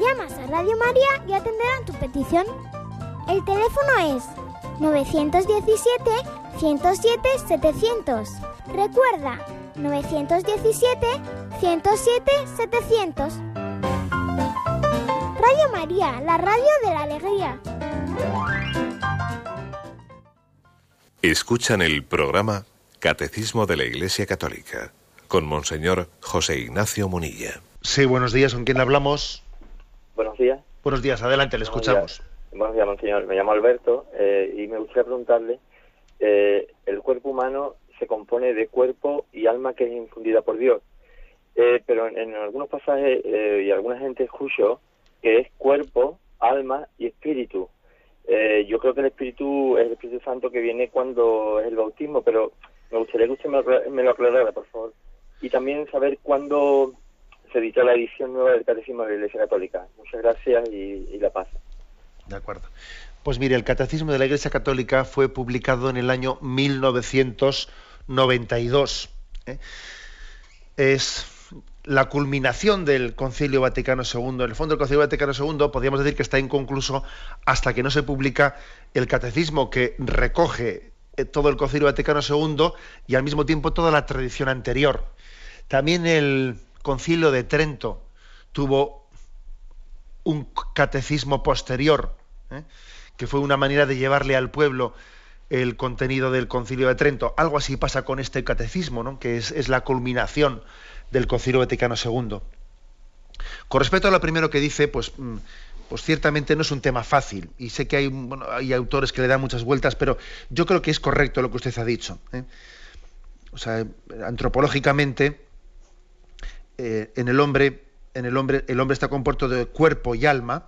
Llamas a Radio María y atenderán tu petición. El teléfono es 917 107 700. Recuerda, 917 107 700. Radio María, la radio de la alegría. Escuchan el programa Catecismo de la Iglesia Católica con Monseñor José Ignacio Munilla. Sí, buenos días, ¿con quién hablamos? Buenos días. Buenos días, adelante, le escuchamos. Buenos días, monseñor. Me llamo Alberto eh, y me gustaría preguntarle, eh, el cuerpo humano se compone de cuerpo y alma que es infundida por Dios, eh, pero en, algunos pasajes y alguna gente escuchó que es cuerpo, alma y espíritu. yo creo que el espíritu es el Espíritu Santo que viene cuando es el bautismo, pero me gustaría que usted me, me lo aclarara, por favor. Y también saber cuándo se editó la edición nueva del Catecismo de la Iglesia Católica. Muchas gracias y, la paz. De acuerdo. Pues mire, el Catecismo de la Iglesia Católica fue publicado en el año 1992. ¿eh? Es la culminación del Concilio Vaticano II. En el fondo, el Concilio Vaticano II podríamos decir que está inconcluso hasta que no se publica el catecismo que recoge eh, todo el Concilio Vaticano II y al mismo tiempo toda la tradición anterior. También el Concilio de Trento tuvo un catecismo posterior, ¿eh? que fue una manera de llevarle al pueblo el contenido del Concilio de Trento. Algo así pasa con este catecismo, ¿no? que es, la culminación del Concilio Vaticano II. Con respecto a lo primero que dice, pues, mm, pues ciertamente no es un tema fácil. Y sé que hay, hay autores que le dan muchas vueltas, pero yo creo que es correcto lo que usted ha dicho. ¿eh? O sea, antropológicamente, eh, en el hombre, en el hombre, el hombre está compuesto de cuerpo y alma,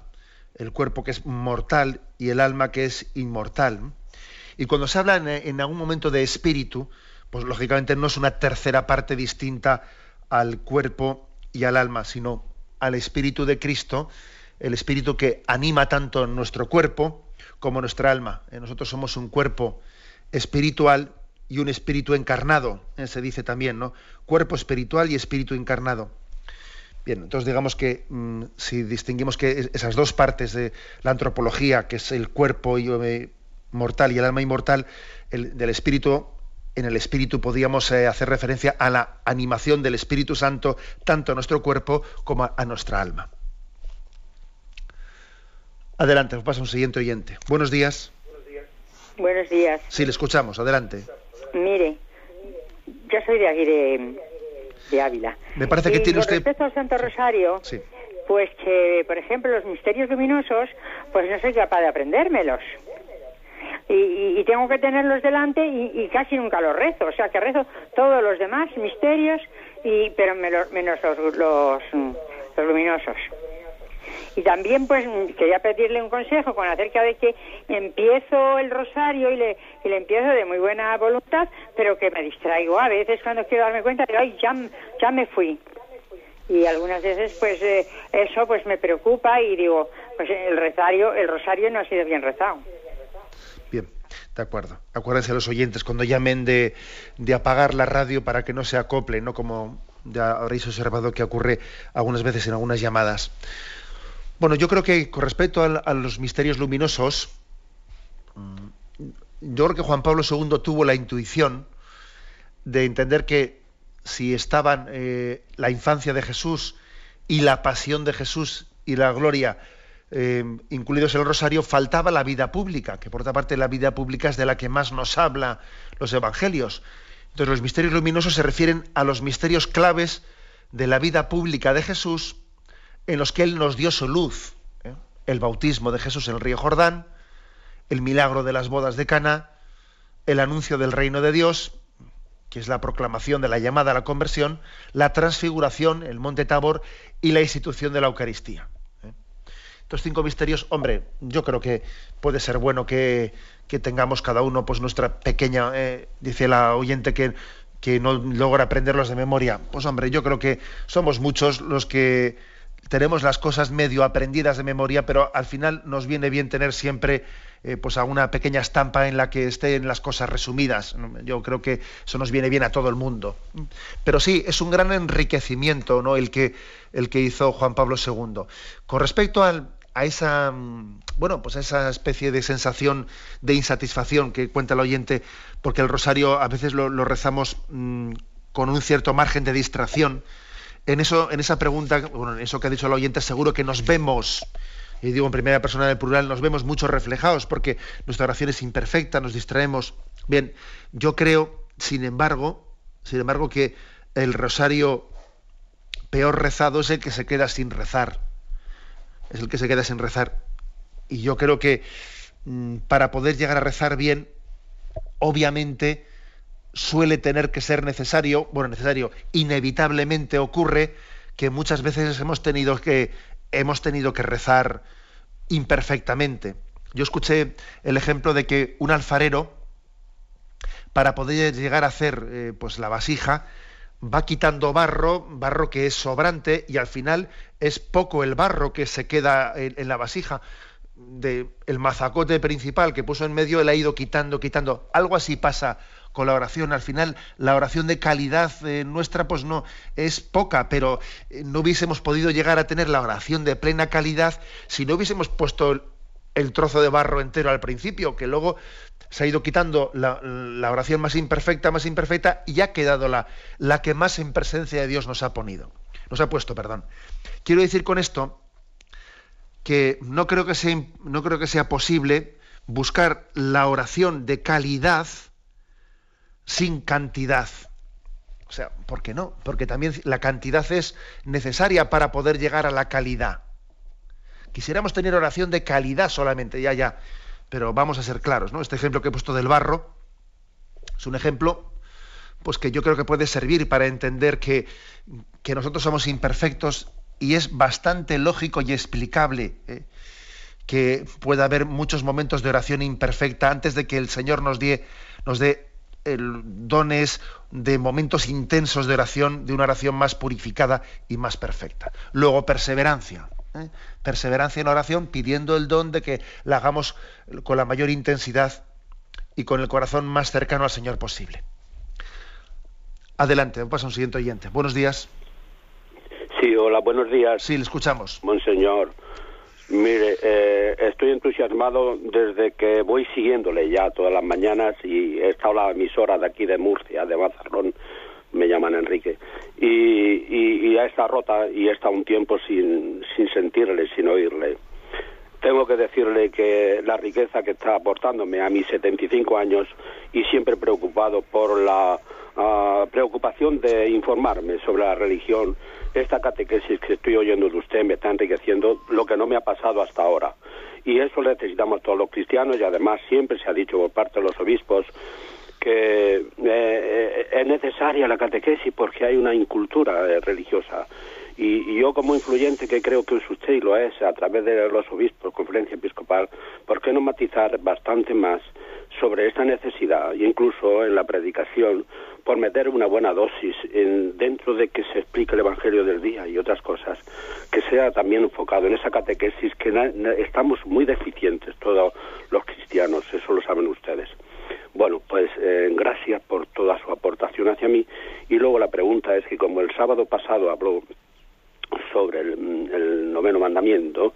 el cuerpo que es mortal y el alma que es inmortal. Y cuando se habla en, en algún momento de espíritu, pues lógicamente no es una tercera parte distinta al cuerpo y al alma, sino al Espíritu de Cristo, el Espíritu que anima tanto nuestro cuerpo como nuestra alma. Eh, nosotros somos un cuerpo espiritual y un espíritu encarnado, eh, se dice también, ¿no? Cuerpo espiritual y espíritu encarnado. Bien, entonces digamos que mm, si distinguimos que esas dos partes de la antropología, que es el cuerpo eh, mortal y el alma inmortal, el, del espíritu en el espíritu podíamos eh, hacer referencia a la animación del Espíritu Santo tanto a nuestro cuerpo como a, nuestra alma. Adelante, pasa un siguiente oyente. Buenos días. Buenos días. Sí, le escuchamos. Adelante. Mire, yo soy de aquí de, Ávila. Me parece que tiene usted. Respecto al Santo Rosario, pues que, por ejemplo, los misterios luminosos, pues no soy capaz de aprendérmelos y, tengo que tenerlos delante y, casi nunca los rezo. O sea, que rezo todos los demás misterios, y pero menos, los, los, luminosos. Y también, pues, quería pedirle un consejo con acerca de que empiezo el rosario y le, y le empiezo de muy buena voluntad, pero que me distraigo a veces cuando quiero darme cuenta de, ay, ya, ya me fui. Y algunas veces, pues, eh, eso pues me preocupa y digo, pues el rosario, el rosario no ha sido bien rezado. De acuerdo. Acuérdense los oyentes cuando llamen de, apagar la radio para que no se acople, ¿no? Como ya habréis observado que ocurre algunas veces en algunas llamadas. Bueno, yo creo que con respecto a, los misterios luminosos, yo creo que Juan Pablo II tuvo la intuición de entender que si estaban eh, la infancia de Jesús y la pasión de Jesús y la gloria eh, incluidos en el rosario, faltaba la vida pública, que por otra parte la vida pública es de la que más nos habla los evangelios. Entonces los misterios luminosos se refieren a los misterios claves de la vida pública de Jesús, en los que Él nos dio su luz. ¿eh? El bautismo de Jesús en el río Jordán, el milagro de las bodas de Cana, el anuncio del reino de Dios, que es la proclamación de la llamada a la conversión, la transfiguración, el monte Tabor y la institución de la Eucaristía estos cinco misterios, hombre, yo creo que puede ser bueno que, tengamos cada uno pues nuestra pequeña, eh, dice la oyente que, que no logra aprenderlos de memoria. Pues hombre, yo creo que somos muchos los que tenemos las cosas medio aprendidas de memoria, pero al final nos viene bien tener siempre eh, pues alguna pequeña estampa en la que estén las cosas resumidas. Yo creo que eso nos viene bien a todo el mundo. Pero sí, es un gran enriquecimiento ¿no? el, que, el que hizo Juan Pablo II. Con respecto al, a esa mm, bueno pues a esa especie de sensación de insatisfacción que cuenta el oyente porque el rosario a veces lo, rezamos mm, con un cierto margen de distracción en esa pregunta bueno en eso que ha dicho el oyente seguro que nos vemos y digo en primera persona del plural nos vemos mucho reflejados porque nuestra oración es imperfecta nos distraemos bien yo creo sin embargo sin embargo que el rosario peor rezado es el que se queda sin rezar es el que se queda sin rezar. Y yo creo que mm, para poder llegar a rezar bien, obviamente suele tener que ser necesario, bueno, necesario, inevitablemente ocurre que muchas veces hemos tenido que, hemos tenido que rezar imperfectamente. Yo escuché el ejemplo de que un alfarero, para poder llegar a hacer eh, pues la vasija, va quitando barro, barro que es sobrante, y al final es poco el barro que se queda en, la vasija. De, el mazacote principal que puso en medio, él ha ido quitando, quitando. Algo así pasa con la oración. Al final, la oración de calidad eh, nuestra, pues no, es poca, pero eh, no hubiésemos podido llegar a tener la oración de plena calidad si no hubiésemos puesto el, trozo de barro entero al principio, que luego se ha ido quitando la, oración más imperfecta, más imperfecta, y ha quedado la, la que más en presencia de Dios nos ha ponido. Nos ha puesto, perdón. Quiero decir con esto que no creo que sea, no creo que sea posible buscar la oración de calidad sin cantidad. O sea, ¿por qué no? Porque también la cantidad es necesaria para poder llegar a la calidad. Quisiéramos tener oración de calidad solamente, ya, ya. Pero vamos a ser claros, ¿no? Este ejemplo que he puesto del barro es un ejemplo pues que yo creo que puede servir para entender que, que nosotros somos imperfectos y es bastante lógico y explicable. ¿eh? que pueda haber muchos momentos de oración imperfecta antes de que el Señor nos dé, nos dé dones de momentos intensos de oración, de una oración más purificada y más perfecta. Luego, perseverancia. ¿eh? Perseverancia en la oración pidiendo el don de que la hagamos con la mayor intensidad y con el corazón más cercano al Señor posible. Adelante, pasa un siguiente oyente. Buenos días. Sí, hola, buenos días. Sí, le escuchamos. Monseñor. Mire, eh, estoy entusiasmado desde que voy siguiéndole ya todas las mañanas y he estado la emisora de aquí de Murcia, de Mazarrón, me llaman Enrique, y, y, ya está rota y está un tiempo sin, sin sentirle, sin oírle. Tengo que decirle que la riqueza que está aportándome a mis 75 años y siempre preocupado por la ah, preocupación de informarme sobre la religión esta catequesis que estoy oyendo de usted me está enriqueciendo lo que no me ha pasado hasta ahora. Y eso necesitamos todos los cristianos y además siempre se ha dicho por parte de los obispos que eh, eh, es necesaria la catequesis porque hay una incultura eh, religiosa. Y, yo como influyente que creo que usted y lo es a través de los obispos, conferencia episcopal, ¿por qué no matizar bastante más sobre esta necesidad e incluso en la predicación por meter una buena dosis en, dentro de que se explique el Evangelio del día y otras cosas, que sea también enfocado en esa catequesis que estamos muy deficientes todos los cristianos, eso lo saben ustedes. Bueno, pues eh, gracias por toda su aportación hacia mí. Y luego la pregunta es que como el sábado pasado habló sobre el, noveno mandamiento,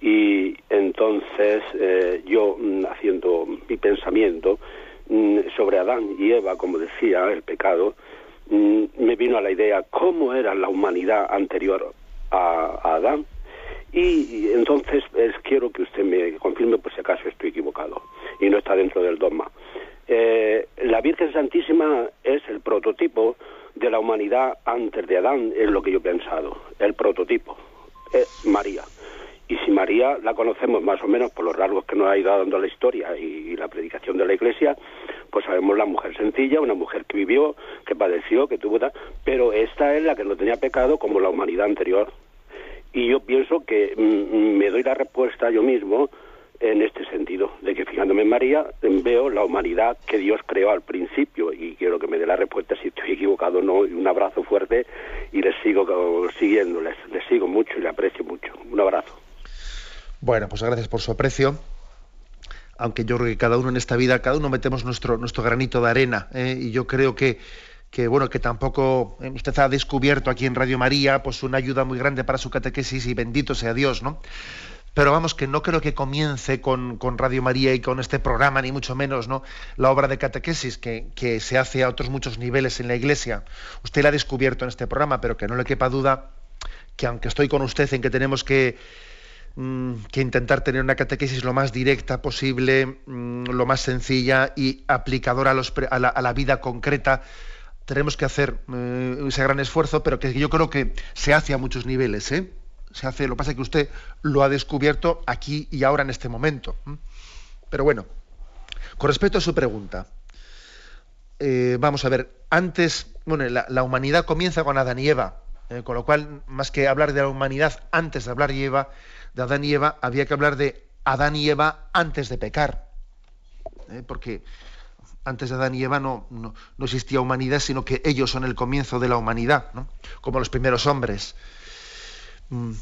y entonces eh, yo mm, haciendo mi pensamiento Mm, sobre Adán y Eva, como decía, el pecado, mm, me vino a la idea cómo era la humanidad anterior a, Adán. Y, entonces quiero que usted me confirme por si acaso estoy equivocado y no está dentro del dogma. Eh, la Virgen Santísima es el prototipo de la humanidad antes de Adán, es lo que yo he pensado, el prototipo, es María. Y si María la conocemos más o menos por los rasgos que nos ha ido dando la historia y, la predicación de la Iglesia, pues sabemos la mujer sencilla, una mujer que vivió, que padeció, que tuvo... Pero esta es la que no tenía pecado como la humanidad anterior. Y yo pienso que mm, me doy la respuesta yo mismo en este sentido, de que fijándome en María veo la humanidad que Dios creó al principio y quiero que me dé la respuesta si estoy equivocado o no. Un abrazo fuerte y les sigo siguiendo, les sigo mucho y le aprecio mucho. Un abrazo. Bueno, pues gracias por su aprecio. Aunque yo creo que cada uno en esta vida, cada uno metemos nuestro, nuestro granito de arena. ¿eh? Y yo creo que, que, bueno, que tampoco eh, usted ha descubierto aquí en Radio María pues una ayuda muy grande para su catequesis y bendito sea Dios, ¿no? Pero vamos, que no creo que comience con, Radio María y con este programa, ni mucho menos, ¿no? La obra de catequesis que, se hace a otros muchos niveles en la Iglesia. Usted la ha descubierto en este programa, pero que no le quepa duda que aunque estoy con usted en que tenemos que Mm, intentar tener una catequesis lo más directa posible, mm, lo más sencilla y aplicadora a, la, vida concreta. Tenemos que hacer eh, ese gran esfuerzo, pero que yo creo que se hace a muchos niveles. ¿eh? Se hace, lo que pasa es que usted lo ha descubierto aquí y ahora en este momento. Pero bueno, con respecto a su pregunta, eh, vamos a ver, antes, bueno, la, humanidad comienza con Adán y Eva, con lo cual, más que hablar de la humanidad antes de hablar de Eva, de Adán y Eva, había que hablar de Adán y Eva antes de pecar. ¿eh? Porque antes de Adán y Eva no, no, existía humanidad, sino que ellos son el comienzo de la humanidad, como los primeros hombres. Mm,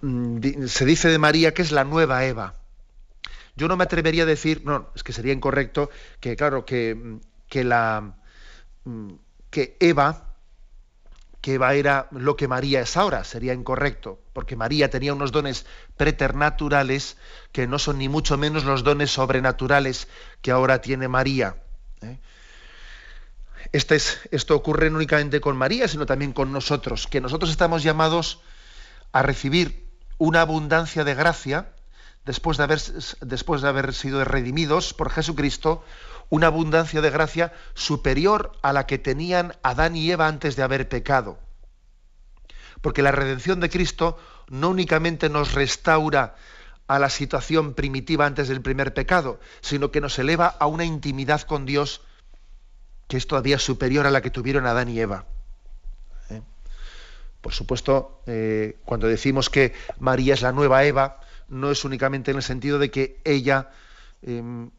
mm, se dice de María que es la nueva Eva. Yo no me atrevería a decir, no, es que sería incorrecto, que claro, que, que la mm, que Eva que Eva era lo que María es ahora, sería incorrecto, porque María tenía unos dones preternaturales que no son ni mucho menos los dones sobrenaturales que ahora tiene María. ¿eh? Este es, esto ocurre no únicamente con María, sino también con nosotros, que nosotros estamos llamados a recibir una abundancia de gracia después de haber, después de haber sido redimidos por Jesucristo, una abundancia de gracia superior a la que tenían Adán y Eva antes de haber pecado. Porque la redención de Cristo no únicamente nos restaura a la situación primitiva antes del primer pecado, sino que nos eleva a una intimidad con Dios que es todavía superior a la que tuvieron Adán y Eva. Por supuesto, eh, cuando decimos que María es la nueva Eva, no es únicamente en el sentido de que ella em,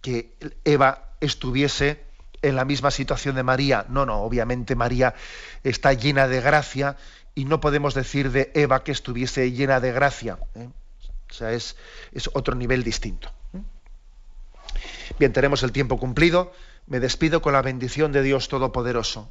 que Eva estuviese en la misma situación de María. No, no, obviamente María está llena de gracia y no podemos decir de Eva que estuviese llena de gracia. ¿eh? O sea, es, es, otro nivel distinto. ¿eh? Bien, tenemos el tiempo cumplido. Me despido con la bendición de Dios Todopoderoso,